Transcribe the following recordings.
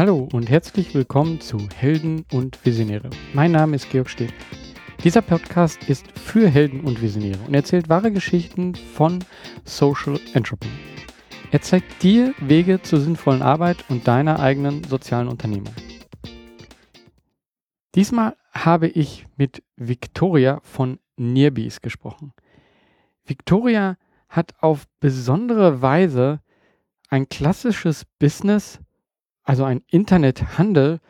Hallo und herzlich willkommen zu Helden und Visionäre. Mein Name ist Georg Steh. Dieser Podcast ist für Helden und Visionäre und erzählt wahre Geschichten von Social Entrepreneur. Er zeigt dir Wege zur sinnvollen Arbeit und deiner eigenen sozialen Unternehmung. Diesmal habe ich mit Victoria von Nearbies gesprochen. Victoria hat auf besondere Weise ein klassisches Business also ein Internethandel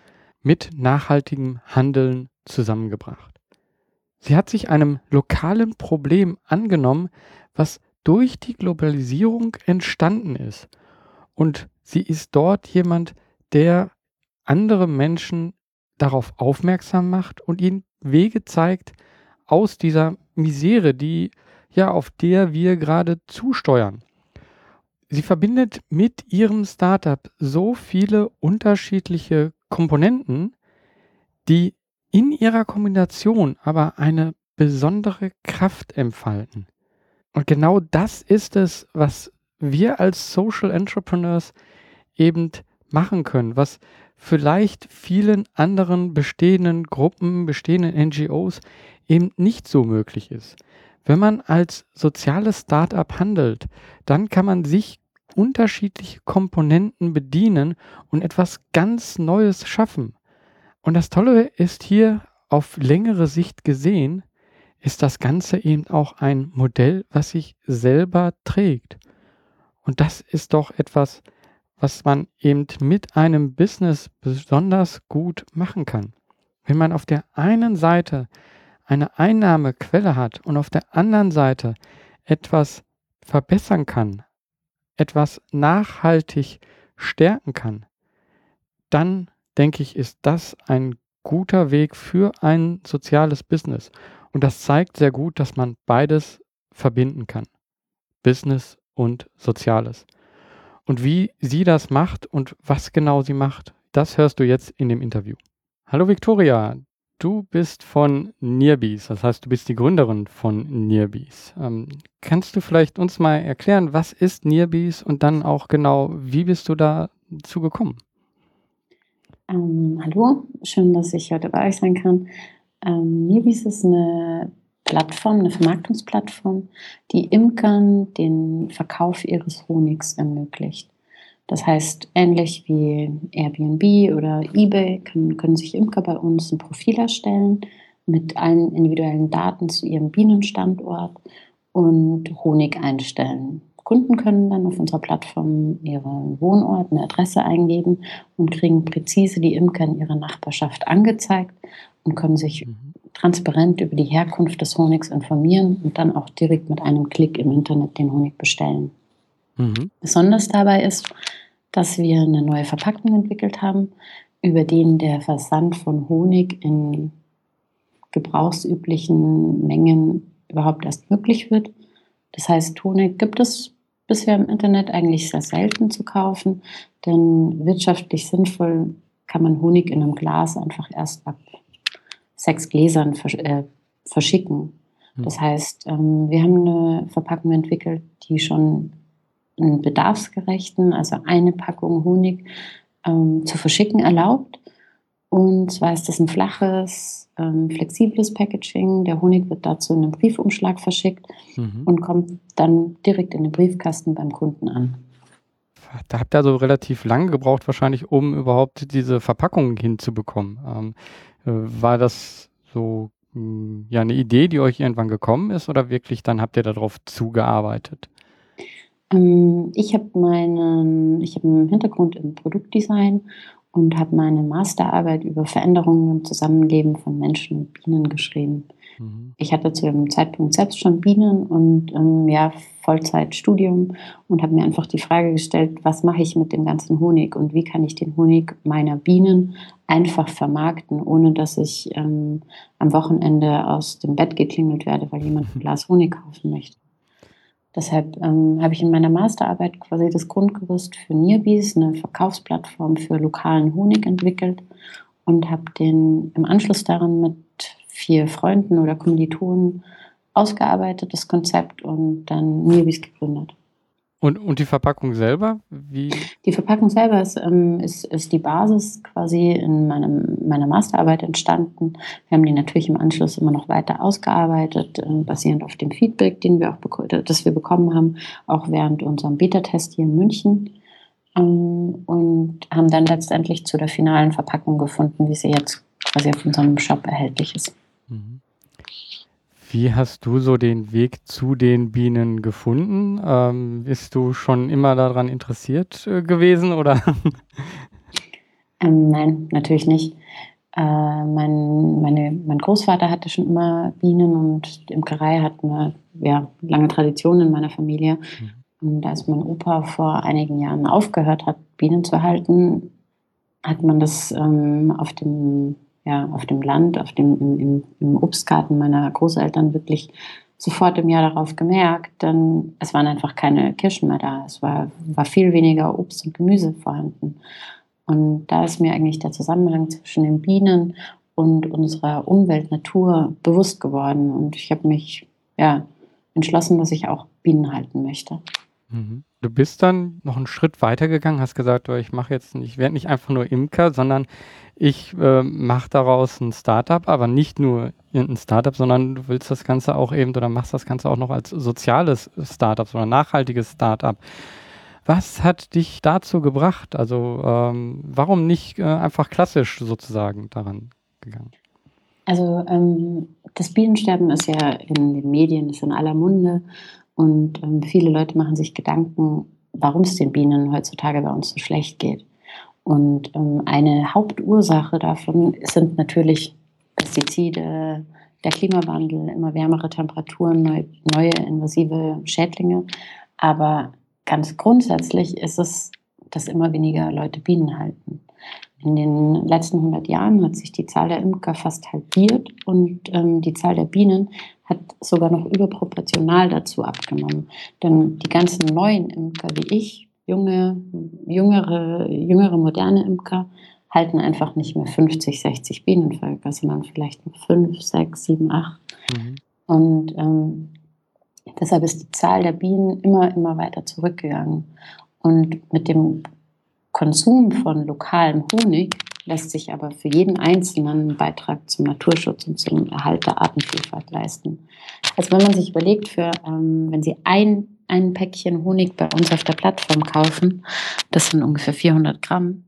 mit nachhaltigem Handeln zusammengebracht. Sie hat sich einem lokalen Problem angenommen, was durch die Globalisierung entstanden ist. Und sie ist dort jemand, der andere Menschen darauf aufmerksam macht und ihnen Wege zeigt aus dieser Misere, die ja auf der wir gerade zusteuern. Sie verbindet mit ihrem Startup so viele unterschiedliche Komponenten, die in ihrer Kombination aber eine besondere Kraft entfalten. Und genau das ist es, was wir als Social Entrepreneurs eben machen können, was vielleicht vielen anderen bestehenden Gruppen, bestehenden NGOs eben nicht so möglich ist. Wenn man als soziales Startup handelt, dann kann man sich unterschiedliche Komponenten bedienen und etwas ganz Neues schaffen. Und das Tolle ist hier auf längere Sicht gesehen, ist das Ganze eben auch ein Modell, was sich selber trägt. Und das ist doch etwas, was man eben mit einem Business besonders gut machen kann. Wenn man auf der einen Seite eine Einnahmequelle hat und auf der anderen Seite etwas verbessern kann, etwas nachhaltig stärken kann, dann denke ich, ist das ein guter Weg für ein soziales Business. Und das zeigt sehr gut, dass man beides verbinden kann. Business und Soziales. Und wie sie das macht und was genau sie macht, das hörst du jetzt in dem Interview. Hallo Victoria, Du bist von Nearbees, das heißt, du bist die Gründerin von Nearbees. Ähm, kannst du vielleicht uns mal erklären, was ist Nearbees und dann auch genau, wie bist du dazu gekommen? Ähm, hallo, schön, dass ich heute bei euch sein kann. Ähm, Nearbees ist eine Plattform, eine Vermarktungsplattform, die Imkern den Verkauf ihres Honigs ermöglicht. Das heißt, ähnlich wie Airbnb oder eBay können, können sich Imker bei uns ein Profil erstellen mit allen individuellen Daten zu ihrem Bienenstandort und Honig einstellen. Kunden können dann auf unserer Plattform ihren Wohnort, eine Adresse eingeben und kriegen präzise die Imker in ihrer Nachbarschaft angezeigt und können sich mhm. transparent über die Herkunft des Honigs informieren und dann auch direkt mit einem Klick im Internet den Honig bestellen. Mhm. Besonders dabei ist, dass wir eine neue Verpackung entwickelt haben, über den der Versand von Honig in gebrauchsüblichen Mengen überhaupt erst möglich wird. Das heißt, Honig gibt es bisher im Internet eigentlich sehr selten zu kaufen, denn wirtschaftlich sinnvoll kann man Honig in einem Glas einfach erst ab sechs Gläsern äh, verschicken. Hm. Das heißt, ähm, wir haben eine Verpackung entwickelt, die schon einen bedarfsgerechten, also eine Packung Honig ähm, zu verschicken erlaubt. Und zwar ist das ein flaches, ähm, flexibles Packaging. Der Honig wird dazu in einem Briefumschlag verschickt mhm. und kommt dann direkt in den Briefkasten beim Kunden an. Da habt ihr also relativ lange gebraucht, wahrscheinlich, um überhaupt diese Verpackung hinzubekommen. Ähm, äh, war das so hm, ja eine Idee, die euch irgendwann gekommen ist, oder wirklich dann habt ihr darauf zugearbeitet? Ähm, ich habe meinen ich habe einen Hintergrund im Produktdesign und habe meine Masterarbeit über Veränderungen im Zusammenleben von Menschen und Bienen geschrieben. Mhm. Ich hatte zu dem Zeitpunkt selbst schon Bienen und, ähm, ja, Vollzeitstudium und habe mir einfach die Frage gestellt: „Was mache ich mit dem ganzen Honig und wie kann ich den Honig meiner Bienen einfach vermarkten, ohne dass ich, ähm, am Wochenende aus dem Bett geklingelt werde, weil jemand ein Glas Honig kaufen möchte?“ Deshalb ähm, habe ich in meiner Masterarbeit quasi das Grundgerüst für Nearbees, eine Verkaufsplattform für lokalen Honig entwickelt und habe den im Anschluss daran mit vier Freunden oder Kommilitonen ausgearbeitet, das Konzept und dann Nearbees gegründet. Und, und die Verpackung selber? Wie? Die Verpackung selber ist, ähm, ist, ist die Basis quasi in meinem, meiner Masterarbeit entstanden. Wir haben die natürlich im Anschluss immer noch weiter ausgearbeitet, äh, basierend auf dem Feedback, den wir auch das wir bekommen haben, auch während unserem Beta-Test hier in München. Ähm, und haben dann letztendlich zu der finalen Verpackung gefunden, wie sie jetzt quasi auf unserem Shop erhältlich ist. Mhm. Wie hast du so den Weg zu den Bienen gefunden? Ähm, bist du schon immer daran interessiert äh, gewesen oder? Ähm, nein, natürlich nicht. Äh, mein, meine, mein Großvater hatte schon immer Bienen und Imkerei hat eine ja, lange Tradition in meiner Familie. Mhm. Und als mein Opa vor einigen Jahren aufgehört hat, Bienen zu halten, hat man das ähm, auf dem ja, auf dem Land, auf dem, im, im, im Obstgarten meiner Großeltern wirklich sofort im Jahr darauf gemerkt, denn es waren einfach keine Kirschen mehr da. Es war, war viel weniger Obst und Gemüse vorhanden. Und da ist mir eigentlich der Zusammenhang zwischen den Bienen und unserer Umwelt, Natur bewusst geworden. Und ich habe mich ja, entschlossen, dass ich auch Bienen halten möchte. Mhm. Du bist dann noch einen Schritt weiter gegangen, hast gesagt, oh, ich mache jetzt, ich werde nicht einfach nur Imker, sondern ich äh, mache daraus ein Startup, aber nicht nur ein Startup, sondern du willst das Ganze auch eben oder machst das Ganze auch noch als soziales Startup, sondern nachhaltiges Startup. Was hat dich dazu gebracht? Also ähm, warum nicht äh, einfach klassisch sozusagen daran gegangen? Also ähm, das Bienensterben ist ja in den Medien, ist in aller Munde. Und ähm, viele Leute machen sich Gedanken, warum es den Bienen heutzutage bei uns so schlecht geht. Und ähm, eine Hauptursache davon sind natürlich Pestizide, der Klimawandel, immer wärmere Temperaturen, neu, neue invasive Schädlinge. Aber ganz grundsätzlich ist es, dass immer weniger Leute Bienen halten. In den letzten 100 Jahren hat sich die Zahl der Imker fast halbiert und ähm, die Zahl der Bienen hat sogar noch überproportional dazu abgenommen. Denn die ganzen neuen Imker wie ich, junge, jüngere, jüngere moderne Imker, halten einfach nicht mehr 50, 60 Bienenvölker, sondern vielleicht noch 5, 6, 7, 8. Mhm. Und ähm, deshalb ist die Zahl der Bienen immer, immer weiter zurückgegangen. Und mit dem Konsum von lokalem Honig lässt sich aber für jeden Einzelnen einen Beitrag zum Naturschutz und zum Erhalt der Artenvielfalt leisten. Also wenn man sich überlegt, für, ähm, wenn Sie ein, ein Päckchen Honig bei uns auf der Plattform kaufen, das sind ungefähr 400 Gramm,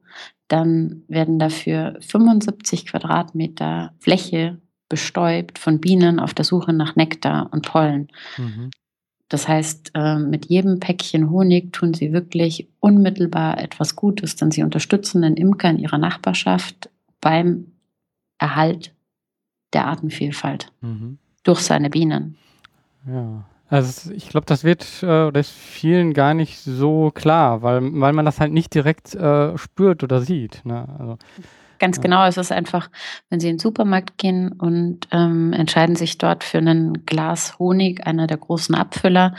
dann werden dafür 75 Quadratmeter Fläche bestäubt von Bienen auf der Suche nach Nektar und Pollen. Mhm. Das heißt, ähm, mit jedem Päckchen Honig tun sie wirklich unmittelbar etwas Gutes, denn sie unterstützen den Imker in ihrer Nachbarschaft beim Erhalt der Artenvielfalt mhm. durch seine Bienen. Ja, also ich glaube, das wird äh, das vielen gar nicht so klar, weil, weil man das halt nicht direkt äh, spürt oder sieht. Ne? Also, Ganz ja. genau, es ist einfach, wenn Sie in den Supermarkt gehen und ähm, entscheiden sich dort für ein Glas Honig, einer der großen Abfüller,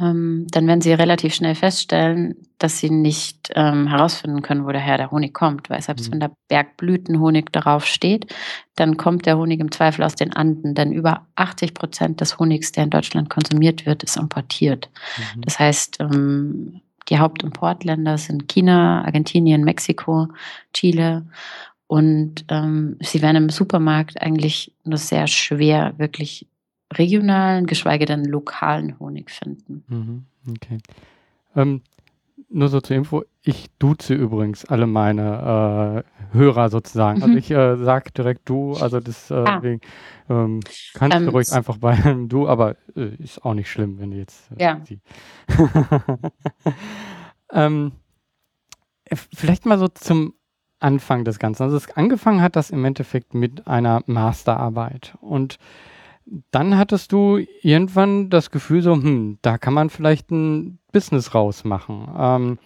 ähm, dann werden Sie relativ schnell feststellen, dass Sie nicht ähm, herausfinden können, wo daher der Honig kommt. Weil selbst mhm. wenn der Bergblütenhonig darauf steht, dann kommt der Honig im Zweifel aus den Anden. Denn über 80 Prozent des Honigs, der in Deutschland konsumiert wird, ist importiert. Mhm. Das heißt, ähm, die Hauptimportländer sind China, Argentinien, Mexiko, Chile. Und ähm, sie werden im Supermarkt eigentlich nur sehr schwer wirklich regionalen, geschweige denn lokalen Honig finden. Mhm, okay. Ähm, nur so zur Info, ich duze übrigens alle meine äh, Hörer sozusagen. Also mhm. ich äh, sage direkt du, also das äh, ah. wegen, ähm, kannst ähm, du ruhig einfach bei du, aber äh, ist auch nicht schlimm, wenn du jetzt äh, ja. ähm, vielleicht mal so zum Anfang des Ganzen. Also es angefangen hat das im Endeffekt mit einer Masterarbeit und dann hattest du irgendwann das Gefühl so, hm, da kann man vielleicht ein Business rausmachen. Ähm,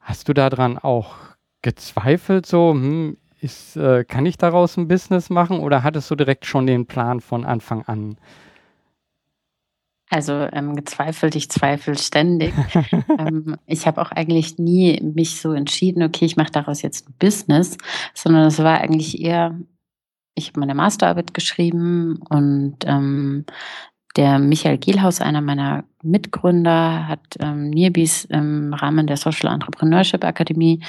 hast du daran auch gezweifelt, so, hm, ist, äh, kann ich daraus ein Business machen oder hattest du direkt schon den Plan von Anfang an? Also ähm, gezweifelt, ich zweifle ständig. ähm, ich habe auch eigentlich nie mich so entschieden, okay, ich mache daraus jetzt ein Business, sondern es war eigentlich eher ich habe meine Masterarbeit geschrieben und ähm, der Michael Gielhaus, einer meiner Mitgründer, hat ähm, Nearbies im Rahmen der Social Entrepreneurship Akademie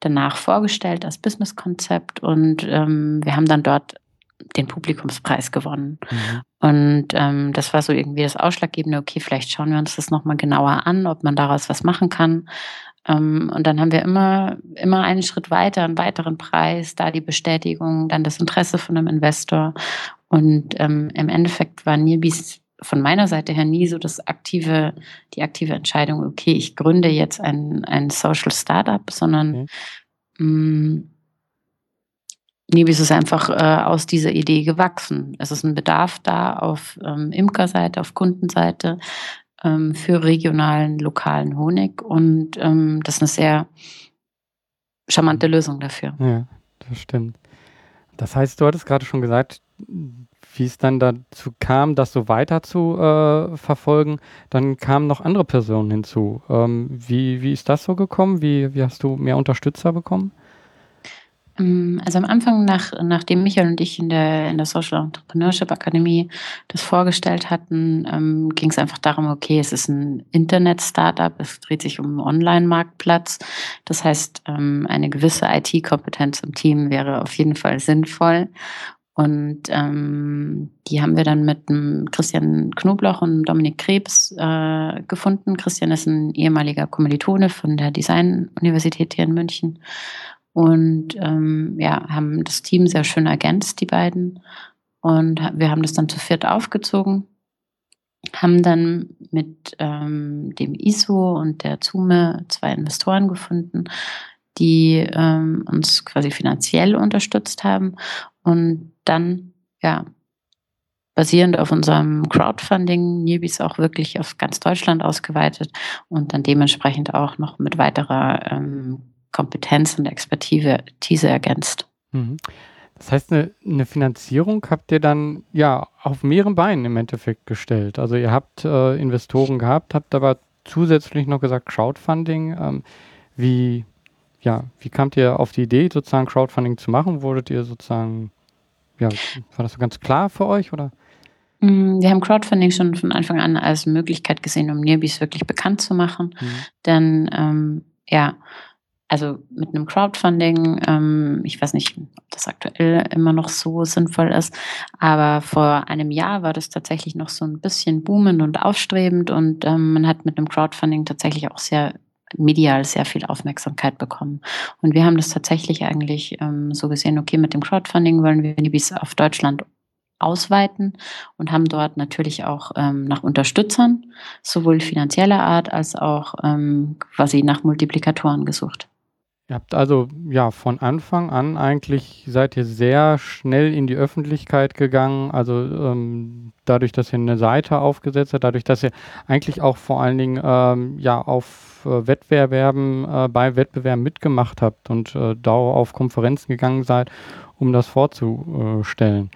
danach vorgestellt als Businesskonzept und ähm, wir haben dann dort den Publikumspreis gewonnen. Mhm. Und ähm, das war so irgendwie das Ausschlaggebende, okay, vielleicht schauen wir uns das nochmal genauer an, ob man daraus was machen kann. Ähm, und dann haben wir immer, immer einen Schritt weiter, einen weiteren Preis, da die Bestätigung, dann das Interesse von einem Investor. Und ähm, im Endeffekt war Nirbis von meiner Seite her nie so das aktive, die aktive Entscheidung, okay, ich gründe jetzt ein, ein Social Startup, sondern okay. mh, Nibis ist einfach äh, aus dieser Idee gewachsen. Es ist ein Bedarf da auf ähm, Imkerseite, auf Kundenseite ähm, für regionalen, lokalen Honig und ähm, das ist eine sehr charmante Lösung dafür. Ja, das stimmt. Das heißt, du hattest gerade schon gesagt, wie es dann dazu kam, das so weiter zu äh, verfolgen, dann kamen noch andere Personen hinzu. Ähm, wie, wie ist das so gekommen? Wie, wie hast du mehr Unterstützer bekommen? Ähm, also am Anfang, nach, nachdem Michael und ich in der, in der Social Entrepreneurship Akademie das vorgestellt hatten, ähm, ging es einfach darum, okay, es ist ein Internet-Startup, es dreht sich um einen Online-Marktplatz. Das heißt, ähm, eine gewisse IT-Kompetenz im Team wäre auf jeden Fall sinnvoll. Und ähm, die haben wir dann mit Christian Knobloch und Dominik Krebs äh, gefunden. Christian ist ein ehemaliger Kommilitone von der Design-Universität hier in München und ähm, ja, haben das Team sehr schön ergänzt, die beiden. Und wir haben das dann zu viert aufgezogen, haben dann mit ähm, dem ISO und der ZUME zwei Investoren gefunden, die ähm, uns quasi finanziell unterstützt haben und dann, ja, basierend auf unserem Crowdfunding Newbies auch wirklich auf ganz Deutschland ausgeweitet und dann dementsprechend auch noch mit weiterer ähm, Kompetenz und Expertise ergänzt. Mhm. Das heißt, eine, eine, Finanzierung habt ihr dann ja auf mehreren Beinen im Endeffekt gestellt. Also ihr habt äh, Investoren gehabt, habt aber zusätzlich noch gesagt Crowdfunding. Ähm, wie, ja, wie kamt ihr auf die Idee, sozusagen Crowdfunding zu machen? Wurdet ihr sozusagen, ja, war das so ganz klar für euch oder? Mm, wir haben Crowdfunding schon von Anfang an als Möglichkeit gesehen, um Nearbies wirklich bekannt zu machen. Mhm. Denn ähm, ja, also mit einem Crowdfunding, ähm, ich weiß nicht, ob das aktuell immer noch so sinnvoll ist, aber vor einem Jahr war das tatsächlich noch so ein bisschen boomend und aufstrebend und ähm, man hat mit einem Crowdfunding tatsächlich auch sehr medial sehr viel Aufmerksamkeit bekommen. Und wir haben das tatsächlich eigentlich ähm, so gesehen, okay, mit dem Crowdfunding wollen wir bis auf Deutschland ausweiten und haben dort natürlich auch ähm, nach Unterstützern, sowohl finanzieller Art als auch ähm, quasi nach Multiplikatoren gesucht. Ihr habt also ja von Anfang an eigentlich seid ihr sehr schnell in die Öffentlichkeit gegangen. Also ähm, dadurch, dass ihr eine Seite aufgesetzt habt, dadurch, dass ihr eigentlich auch vor allen Dingen ähm, ja auf äh, Wettbewerben äh, bei Wettbewerben mitgemacht habt und äh, da auf Konferenzen gegangen seid, um das vorzustellen.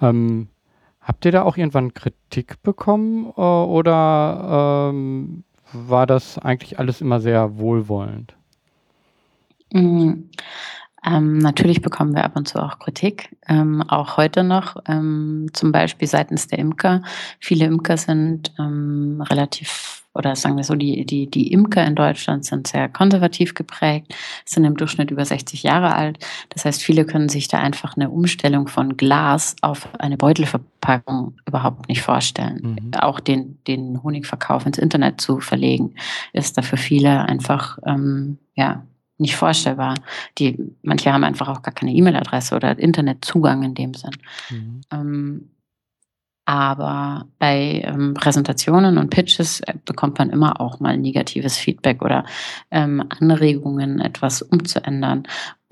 Ähm, habt ihr da auch irgendwann Kritik bekommen äh, oder ähm, war das eigentlich alles immer sehr wohlwollend? Mhm. Ähm, natürlich bekommen wir ab und zu auch Kritik, ähm, auch heute noch, ähm, zum Beispiel seitens der Imker. Viele Imker sind ähm, relativ, oder sagen wir so, die, die, die Imker in Deutschland sind sehr konservativ geprägt, sind im Durchschnitt über 60 Jahre alt. Das heißt, viele können sich da einfach eine Umstellung von Glas auf eine Beutelverpackung überhaupt nicht vorstellen. Mhm. Auch den, den Honigverkauf ins Internet zu verlegen, ist da für viele einfach, ähm, ja, nicht vorstellbar. Die, manche haben einfach auch gar keine E-Mail-Adresse oder Internetzugang in dem Sinn. Mhm. Ähm, aber bei ähm, Präsentationen und Pitches äh, bekommt man immer auch mal negatives Feedback oder ähm, Anregungen, etwas umzuändern.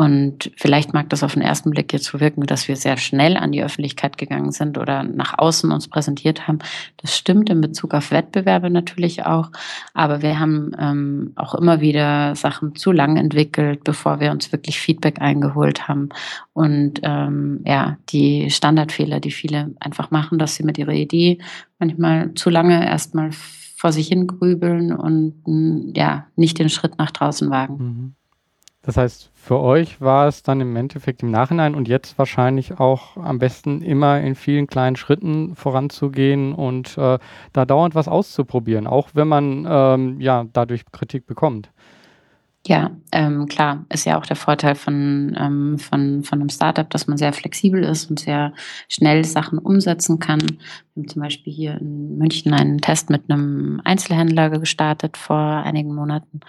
Und vielleicht mag das auf den ersten Blick jetzt so wirken, dass wir sehr schnell an die Öffentlichkeit gegangen sind oder nach außen uns präsentiert haben. Das stimmt in Bezug auf Wettbewerbe natürlich auch. Aber wir haben ähm, auch immer wieder Sachen zu lang entwickelt, bevor wir uns wirklich Feedback eingeholt haben. Und ähm, ja, die Standardfehler, die viele einfach machen, dass sie mit ihrer Idee manchmal zu lange erstmal vor sich hin grübeln und ja, nicht den Schritt nach draußen wagen. Mhm. Das heißt, für euch war es dann im Endeffekt im Nachhinein und jetzt wahrscheinlich auch am besten immer in vielen kleinen Schritten voranzugehen und äh, da dauernd was auszuprobieren, auch wenn man ähm, ja dadurch Kritik bekommt. Ja, ähm, klar, ist ja auch der Vorteil von, ähm, von, von einem Startup, dass man sehr flexibel ist und sehr schnell Sachen umsetzen kann. Wir haben zum Beispiel hier in München einen Test mit einem Einzelhändler gestartet vor einigen Monaten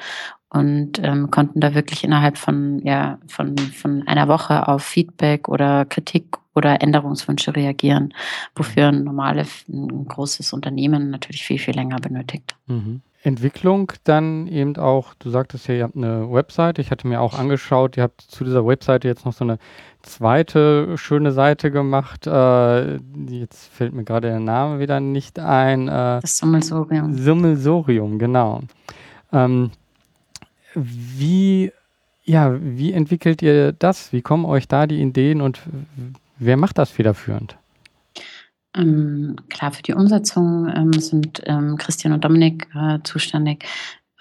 und ähm, konnten da wirklich innerhalb von, ja, von, von einer Woche auf Feedback oder Kritik oder Änderungswünsche reagieren, wofür ein normales, ein großes Unternehmen natürlich viel, viel länger benötigt. Mhm. Entwicklung dann eben auch, du sagtest ja, ihr habt eine Webseite, ich hatte mir auch angeschaut, ihr habt zu dieser Webseite jetzt noch so eine zweite schöne Seite gemacht. Äh, jetzt fällt mir gerade der Name wieder nicht ein. Äh, das Summelsorium. Summelsorium, genau. Ähm, wie, ja, wie entwickelt ihr das? Wie kommen euch da die Ideen und wer macht das federführend? Ähm, klar, für die Umsetzung ähm, sind ähm, Christian und Dominik äh, zuständig.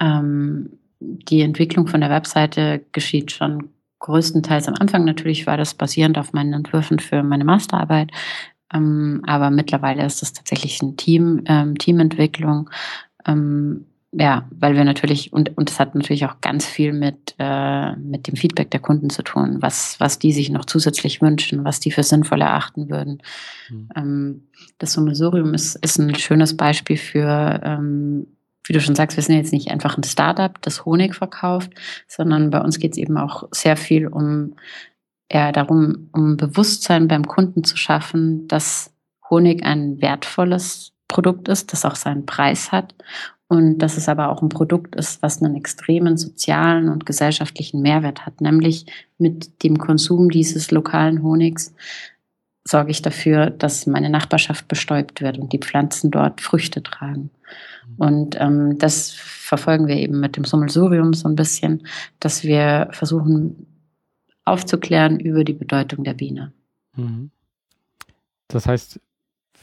Ähm, die Entwicklung von der Webseite geschieht schon größtenteils am Anfang. Natürlich war das basierend auf meinen Entwürfen für meine Masterarbeit. Ähm, aber mittlerweile ist es tatsächlich ein Team, ähm, Teamentwicklung. Ja, weil wir natürlich, und, und es hat natürlich auch ganz viel mit, äh, mit dem Feedback der Kunden zu tun, was, was die sich noch zusätzlich wünschen, was die für sinnvoll erachten würden. Mhm. Ähm, das Summelsurium ist, ist ein schönes Beispiel für, ähm, wie du schon sagst, wir sind jetzt nicht einfach ein Startup, das Honig verkauft, sondern bei uns geht es eben auch sehr viel um ja, darum, um Bewusstsein beim Kunden zu schaffen, dass Honig ein wertvolles Produkt ist, das auch seinen Preis hat und dass es aber auch ein Produkt ist, was einen extremen sozialen und gesellschaftlichen Mehrwert hat, nämlich mit dem Konsum dieses lokalen Honigs sorge ich dafür, dass meine Nachbarschaft bestäubt wird und die Pflanzen dort Früchte tragen. Mhm. Und ähm, das verfolgen wir eben mit dem Summelsurium so ein bisschen, dass wir versuchen aufzuklären über die Bedeutung der Biene. Mhm. Das heißt,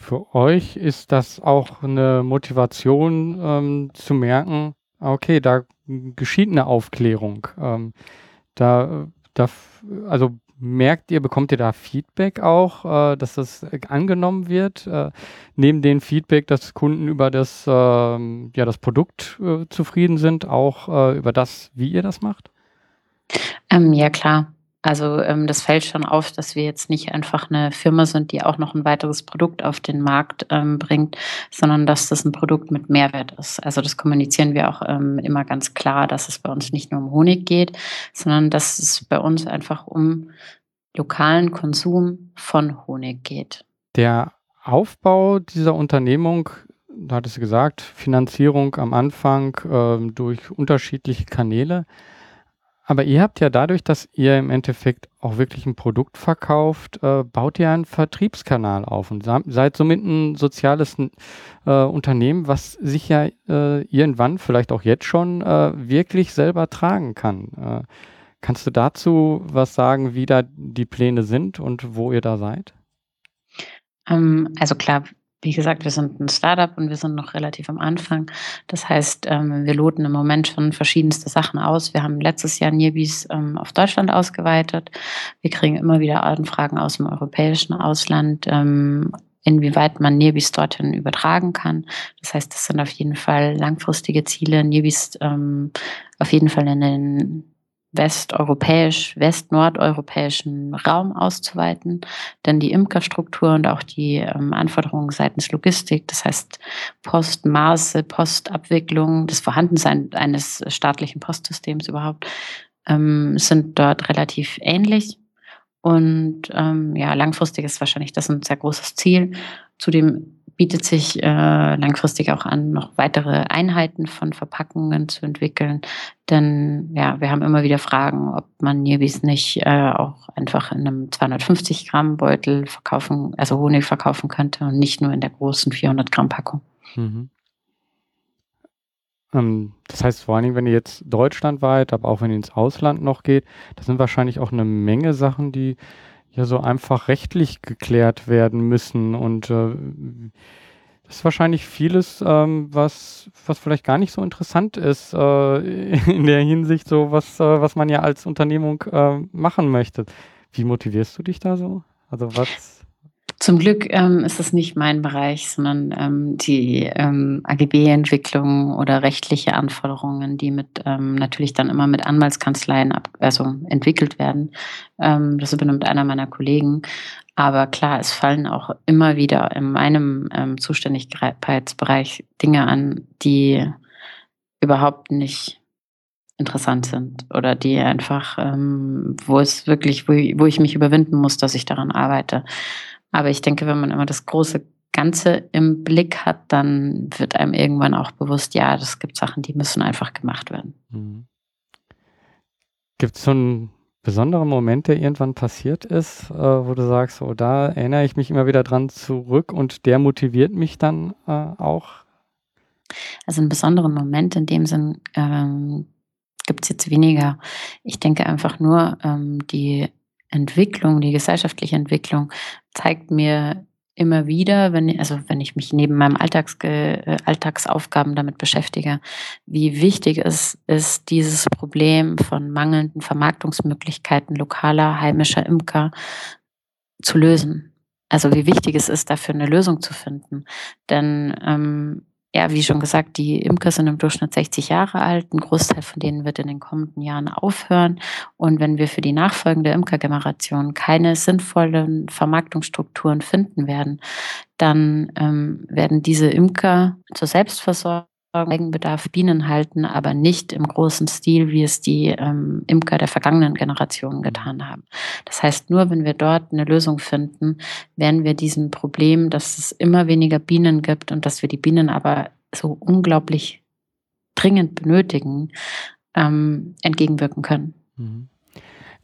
für euch ist das auch eine Motivation ähm, zu merken, okay, da geschieht eine Aufklärung. Ähm, da, da, also merkt ihr, bekommt ihr da Feedback auch, äh, dass das angenommen wird? Äh, neben dem Feedback, dass Kunden über das, äh, ja, das Produkt äh, zufrieden sind, auch äh, über das, wie ihr das macht? Ähm, ja, klar. Also ähm, das fällt schon auf, dass wir jetzt nicht einfach eine Firma sind, die auch noch ein weiteres Produkt auf den Markt ähm, bringt, sondern dass das ein Produkt mit Mehrwert ist. Also das kommunizieren wir auch ähm, immer ganz klar, dass es bei uns nicht nur um Honig geht, sondern dass es bei uns einfach um lokalen Konsum von Honig geht. Der Aufbau dieser Unternehmung, da hattest du gesagt, Finanzierung am Anfang äh, durch unterschiedliche Kanäle. Aber ihr habt ja dadurch, dass ihr im Endeffekt auch wirklich ein Produkt verkauft, äh, baut ihr einen Vertriebskanal auf und seid somit ein soziales äh, Unternehmen, was sich ja äh, irgendwann, vielleicht auch jetzt schon, äh, wirklich selber tragen kann. Äh, kannst du dazu was sagen, wie da die Pläne sind und wo ihr da seid? Ähm, also klar, wie gesagt, wir sind ein Startup und wir sind noch relativ am Anfang. Das heißt, ähm, wir loten im Moment schon verschiedenste Sachen aus. Wir haben letztes Jahr Nirbis ähm, auf Deutschland ausgeweitet. Wir kriegen immer wieder Anfragen aus dem europäischen Ausland, ähm, inwieweit man Nirbis dorthin übertragen kann. Das heißt, das sind auf jeden Fall langfristige Ziele, Nirbis auf jeden Fall in den westeuropäisch, west-nordeuropäischen Raum auszuweiten, denn die Imkerstruktur und auch die ähm, Anforderungen seitens Logistik, das heißt Postmaße, Postabwicklung, das Vorhandensein eines staatlichen Postsystems überhaupt, ähm, sind dort relativ ähnlich. Und ähm, ja, langfristig ist wahrscheinlich das ein sehr großes Ziel. Zudem bietet sich äh, langfristig auch an, noch weitere Einheiten von Verpackungen zu entwickeln. Denn ja, wir haben immer wieder Fragen, ob man Nirbis nicht äh, auch einfach in einem 250 Gramm Beutel verkaufen, also Honig verkaufen könnte und nicht nur in der großen 400 Gramm Packung. Mhm. Ähm, das heißt vor allen Dingen, wenn ihr jetzt deutschlandweit, aber auch wenn ihr ins Ausland noch geht, das sind wahrscheinlich auch eine Menge Sachen, die ja so einfach rechtlich geklärt werden müssen. Und äh, Das ist wahrscheinlich vieles, ähm, was, was vielleicht gar nicht so interessant ist äh, in der Hinsicht, so was, äh, was man ja als Unternehmung äh, machen möchte. Wie motivierst du dich da so? Also was? Zum Glück ähm, ist es nicht mein Bereich, sondern ähm, die ähm, AGB-Entwicklung oder rechtliche Anforderungen, die mit ähm, natürlich dann immer mit Anwaltskanzleien ab, also entwickelt werden. Ähm, das übernimmt einer meiner Kollegen. Aber klar, es fallen auch immer wieder in meinem ähm, Zuständigkeitsbereich Dinge an, die überhaupt nicht interessant sind oder die einfach, ähm, wo es wirklich, wo, wo ich mich überwinden muss, dass ich daran arbeite. Aber ich denke, wenn man immer das große Ganze im Blick hat, dann wird einem irgendwann auch bewusst, ja, es gibt Sachen, die müssen einfach gemacht werden. Mhm. Gibt es so einen besonderen Moment, der irgendwann passiert ist, äh, wo du sagst, oh, da erinnere ich mich immer wieder dran zurück und der motiviert mich dann äh, auch? Also einen besonderen Moment in dem Sinn ähm, gibt es jetzt weniger. Ich denke einfach nur, ähm, die Entwicklung, die gesellschaftliche Entwicklung zeigt mir immer wieder, wenn, also wenn ich mich neben meinem Alltagsge äh, Alltagsaufgaben damit beschäftige, wie wichtig es ist, dieses Problem von mangelnden Vermarktungsmöglichkeiten lokaler, heimischer Imker zu lösen. Also wie wichtig es ist, dafür eine Lösung zu finden. Denn ähm, ja, wie schon gesagt, die Imker sind im Durchschnitt 60 Jahre alt. Ein Großteil von denen wird in den kommenden Jahren aufhören. Und wenn wir für die nachfolgende Imkergeneration keine sinnvollen Vermarktungsstrukturen finden werden, dann ähm, werden diese Imker zur Selbstversorgung Eigenbedarf Bienen halten, aber nicht im großen Stil, wie es die ähm, Imker der vergangenen Generationen getan haben. Das heißt, nur wenn wir dort eine Lösung finden, werden wir diesem Problem, dass es immer weniger Bienen gibt und dass wir die Bienen aber so unglaublich dringend benötigen, ähm, entgegenwirken können. Mhm.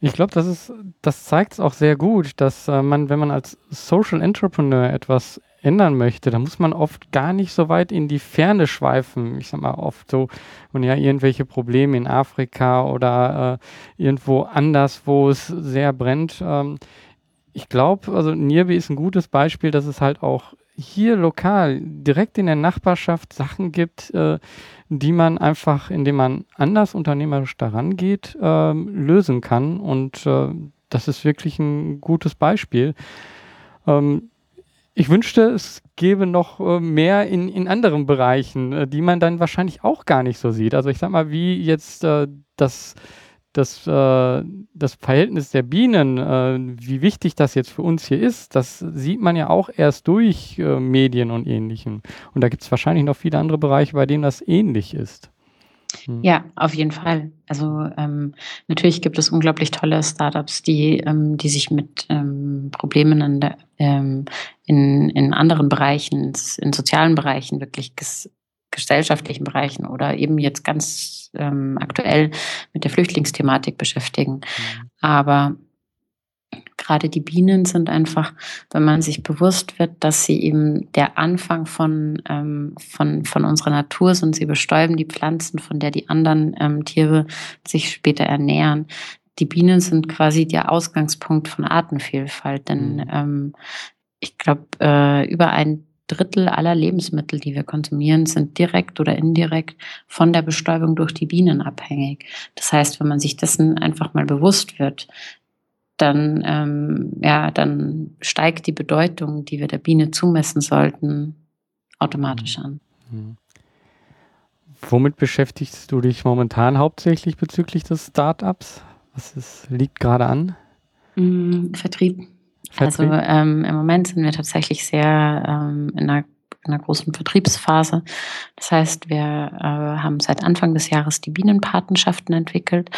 Ich glaube, das das zeigt es auch sehr gut, dass äh, man, wenn man als Social Entrepreneur etwas ändern möchte, da muss man oft gar nicht so weit in die Ferne schweifen. Ich sag mal, oft so, und ja, irgendwelche Probleme in Afrika oder äh, irgendwo anders, wo es sehr brennt. Ähm, ich glaube, also Nirbi ist ein gutes Beispiel, dass es halt auch hier lokal, direkt in der Nachbarschaft Sachen gibt, äh, die man einfach, indem man anders unternehmerisch daran geht, äh, lösen kann. Und äh, das ist wirklich ein gutes Beispiel. Ähm, ich wünschte, es gäbe noch äh, mehr in, in anderen Bereichen, äh, die man dann wahrscheinlich auch gar nicht so sieht. Also ich sag mal, wie jetzt äh, das, das, äh, das Verhältnis der Bienen, äh, wie wichtig das jetzt für uns hier ist, das sieht man ja auch erst durch äh, Medien und Ähnlichem. Und da gibt es wahrscheinlich noch viele andere Bereiche, bei denen das ähnlich ist. Hm. Ja, auf jeden Fall. Also ähm, natürlich gibt es unglaublich tolle Startups, die, ähm, die sich mit ähm, Problemen in, der, ähm, in, in anderen Bereichen, in sozialen Bereichen, wirklich ges gesellschaftlichen Bereichen oder eben jetzt ganz ähm, aktuell mit der Flüchtlingsthematik beschäftigen. Mhm. Aber gerade die Bienen sind einfach, wenn man sich bewusst wird, dass sie eben der Anfang von, ähm, von, von unserer Natur sind. Sie bestäuben die Pflanzen, von der die anderen ähm, Tiere sich später ernähren. Die Bienen sind quasi der Ausgangspunkt von Artenvielfalt, denn mhm. ähm, ich glaube, äh, über ein Drittel aller Lebensmittel, die wir konsumieren, sind direkt oder indirekt von der Bestäubung durch die Bienen abhängig. Das heißt, wenn man sich dessen einfach mal bewusst wird, dann, ähm, ja, dann steigt die Bedeutung, die wir der Biene zumessen sollten, automatisch an. Mhm. Womit beschäftigst du dich momentan hauptsächlich bezüglich des Startups? Was ist, liegt gerade an? Mhm, Vertrieb. Also ähm, im Moment sind wir tatsächlich sehr ähm, in einer in einer großen Vertriebsphase. Das heißt, wir äh, haben seit Anfang des Jahres die Bienenpatenschaften entwickelt.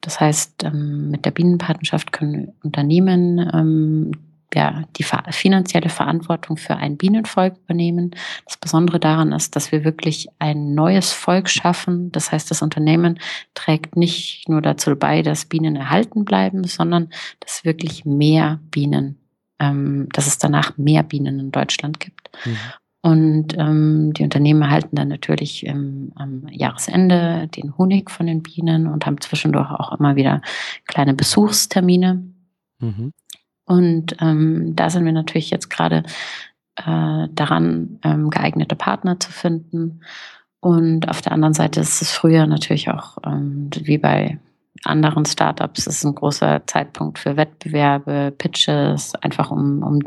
Das heißt, ähm, mit der Bienenpatenschaft können Unternehmen ähm, ja, die finanzielle Verantwortung für ein Bienenvolk übernehmen. Das Besondere daran ist, dass wir wirklich ein neues Volk schaffen. Das heißt, das Unternehmen trägt nicht nur dazu bei, dass Bienen erhalten bleiben, sondern dass wirklich mehr Bienen, ähm, dass es danach mehr Bienen in Deutschland gibt. Mhm. Und ähm, die Unternehmen erhalten dann natürlich ähm, am Jahresende den Honig von den Bienen und haben zwischendurch auch immer wieder kleine Besuchstermine. Mhm. Und ähm, da sind wir natürlich jetzt gerade äh, daran, ähm, geeignete Partner zu finden. Und auf der anderen Seite ist es früher natürlich auch ähm, wie bei anderen Startups ist ein großer Zeitpunkt für Wettbewerbe, Pitches, einfach um, um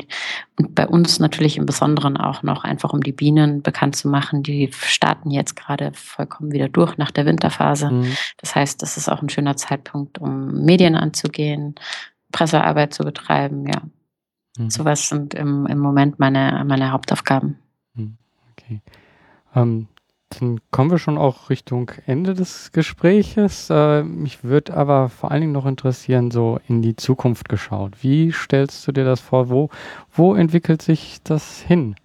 und bei uns natürlich im Besonderen auch noch einfach um die Bienen bekannt zu machen. Die starten jetzt gerade vollkommen wieder durch nach der Winterphase. Mhm. Das heißt, das ist auch ein schöner Zeitpunkt, um Medien anzugehen, Pressearbeit zu betreiben, ja. Mhm. Sowas sind im, im Moment meine, meine Hauptaufgaben. Mhm. Okay. Ähm, dann kommen wir schon auch Richtung Ende des Gespräches. Äh, mich würde aber vor allen Dingen noch interessieren, so in die Zukunft geschaut. Wie stellst du dir das vor? Wo, wo entwickelt sich das hin?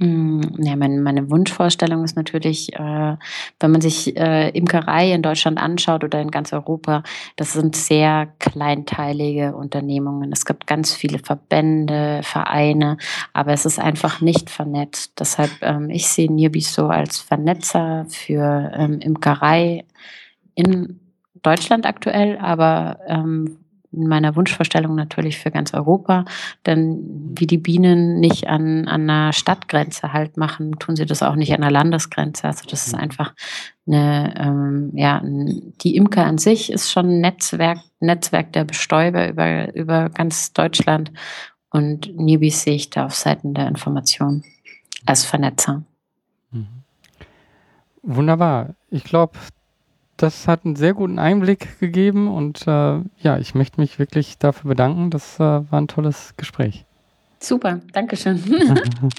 Hm, ja, mein meine Wunschvorstellung ist natürlich, äh, wenn man sich, äh, Imkerei in Deutschland anschaut oder in ganz Europa, das sind sehr kleinteilige Unternehmungen. Es gibt ganz viele Verbände, Vereine, aber es ist einfach nicht vernetzt. Deshalb, ähm, ich sehe Nirbis so als Vernetzer für, ähm, Imkerei in Deutschland aktuell, aber, ähm, in meiner Wunschvorstellung natürlich für ganz Europa. Denn wie die Bienen nicht an, an einer Stadtgrenze halt machen, tun sie das auch nicht an einer Landesgrenze. Also das ist mhm. einfach eine, ähm, ja, die Imker an sich ist schon ein Netzwerk, Netzwerk der Bestäuber über, über ganz Deutschland. Und Nibis sehe ich da auf Seiten der Information als Vernetzer. Mhm. Wunderbar. Ich glaube, das hat einen sehr guten Einblick gegeben und äh, ja, ich möchte mich wirklich dafür bedanken. Das äh, war ein tolles Gespräch. Super, Dankeschön.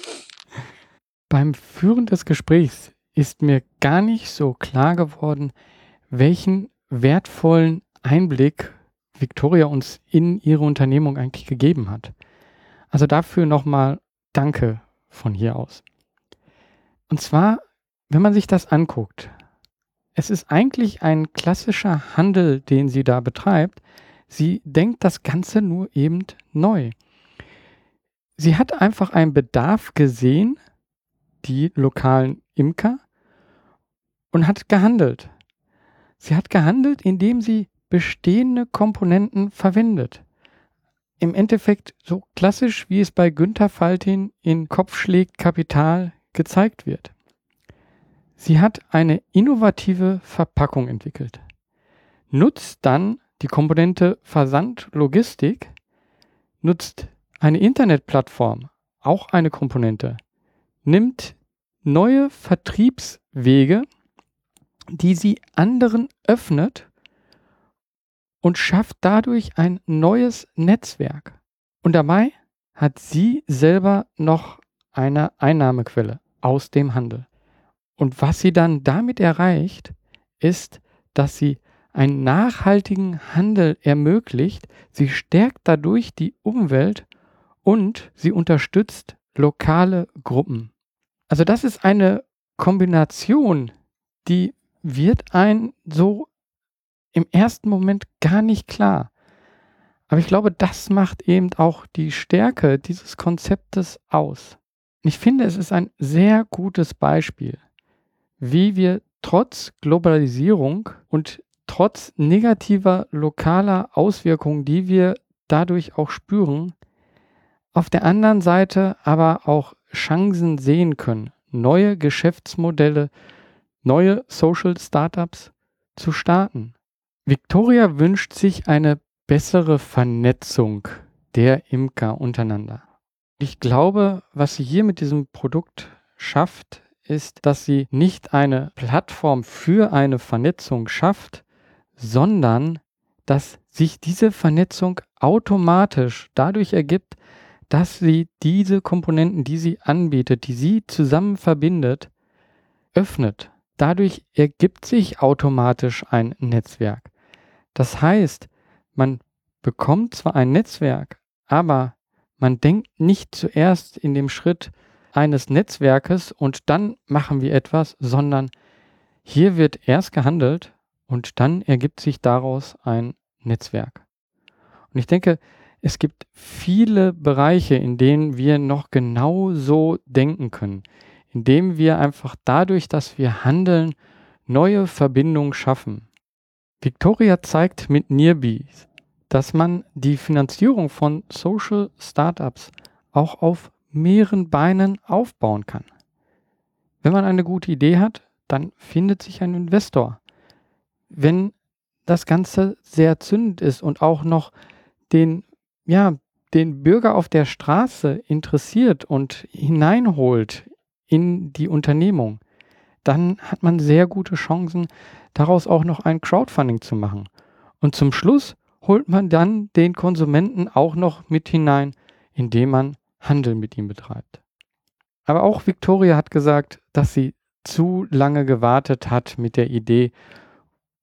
Beim Führen des Gesprächs ist mir gar nicht so klar geworden, welchen wertvollen Einblick Victoria uns in ihre Unternehmung eigentlich gegeben hat. Also dafür nochmal Danke von hier aus. Und zwar, wenn man sich das anguckt, es ist eigentlich ein klassischer Handel, den sie da betreibt. Sie denkt das Ganze nur eben neu. Sie hat einfach einen Bedarf gesehen, die lokalen Imker, und hat gehandelt. Sie hat gehandelt, indem sie bestehende Komponenten verwendet. Im Endeffekt so klassisch, wie es bei Günther Faltin in Kopf schlägt Kapital gezeigt wird. Sie hat eine innovative Verpackung entwickelt, nutzt dann die Komponente Versand Logistik, nutzt eine Internetplattform, auch eine Komponente, nimmt neue Vertriebswege, die sie anderen öffnet und schafft dadurch ein neues Netzwerk. Und dabei hat sie selber noch eine Einnahmequelle aus dem Handel. Und was sie dann damit erreicht, ist, dass sie einen nachhaltigen Handel ermöglicht, sie stärkt dadurch die Umwelt und sie unterstützt lokale Gruppen. Also das ist eine Kombination, die wird ein so im ersten Moment gar nicht klar. Aber ich glaube, das macht eben auch die Stärke dieses Konzeptes aus. Und ich finde, es ist ein sehr gutes Beispiel wie wir trotz Globalisierung und trotz negativer lokaler Auswirkungen, die wir dadurch auch spüren, auf der anderen Seite aber auch Chancen sehen können, neue Geschäftsmodelle, neue Social Startups zu starten. Victoria wünscht sich eine bessere Vernetzung der Imker untereinander. Ich glaube, was sie hier mit diesem Produkt schafft, ist, dass sie nicht eine Plattform für eine Vernetzung schafft, sondern dass sich diese Vernetzung automatisch dadurch ergibt, dass sie diese Komponenten, die sie anbietet, die sie zusammen verbindet, öffnet. Dadurch ergibt sich automatisch ein Netzwerk. Das heißt, man bekommt zwar ein Netzwerk, aber man denkt nicht zuerst in dem Schritt, eines Netzwerkes und dann machen wir etwas, sondern hier wird erst gehandelt und dann ergibt sich daraus ein Netzwerk. Und ich denke, es gibt viele Bereiche, in denen wir noch genau so denken können, indem wir einfach dadurch, dass wir handeln, neue Verbindungen schaffen. Victoria zeigt mit Nearbees, dass man die Finanzierung von Social Startups auch auf mehreren Beinen aufbauen kann. Wenn man eine gute Idee hat, dann findet sich ein Investor. Wenn das Ganze sehr zündend ist und auch noch den, ja, den Bürger auf der Straße interessiert und hineinholt in die Unternehmung, dann hat man sehr gute Chancen, daraus auch noch ein Crowdfunding zu machen. Und zum Schluss holt man dann den Konsumenten auch noch mit hinein, indem man Handel mit ihm betreibt. Aber auch Victoria hat gesagt, dass sie zu lange gewartet hat mit der Idee,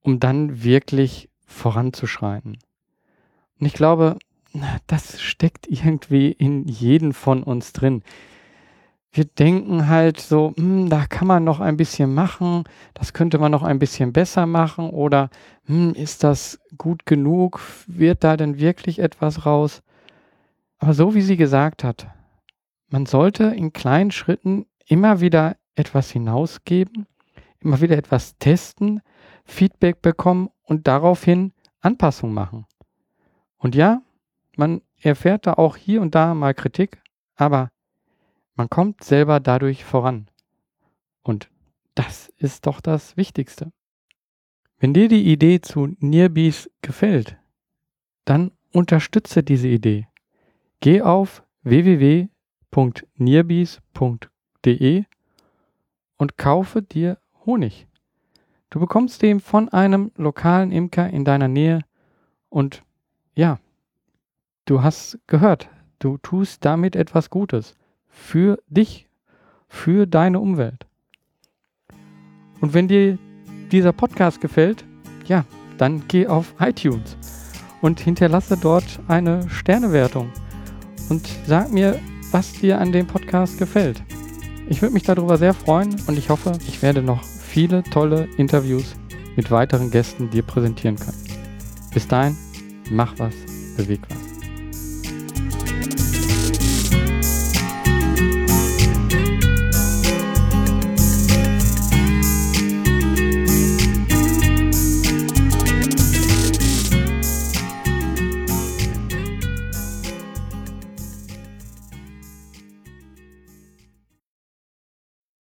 um dann wirklich voranzuschreiten. Und ich glaube, das steckt irgendwie in jedem von uns drin. Wir denken halt so, hm, da kann man noch ein bisschen machen, das könnte man noch ein bisschen besser machen oder hm, ist das gut genug, wird da denn wirklich etwas raus? Aber so wie sie gesagt hat, man sollte in kleinen Schritten immer wieder etwas hinausgeben, immer wieder etwas testen, Feedback bekommen und daraufhin Anpassungen machen. Und ja, man erfährt da auch hier und da mal Kritik, aber man kommt selber dadurch voran. Und das ist doch das Wichtigste. Wenn dir die Idee zu Nearbees gefällt, dann unterstütze diese Idee. Geh auf www.nearbees.de und kaufe dir Honig. Du bekommst den von einem lokalen Imker in deiner Nähe und ja, du hast gehört, du tust damit etwas Gutes für dich, für deine Umwelt. Und wenn dir dieser Podcast gefällt, ja, dann geh auf iTunes und hinterlasse dort eine Sternewertung und sag mir, was dir an dem Podcast gefällt. Ich würde mich darüber sehr freuen und ich hoffe, ich werde noch viele tolle Interviews mit weiteren Gästen dir präsentieren können. Bis dahin, mach was, beweg was.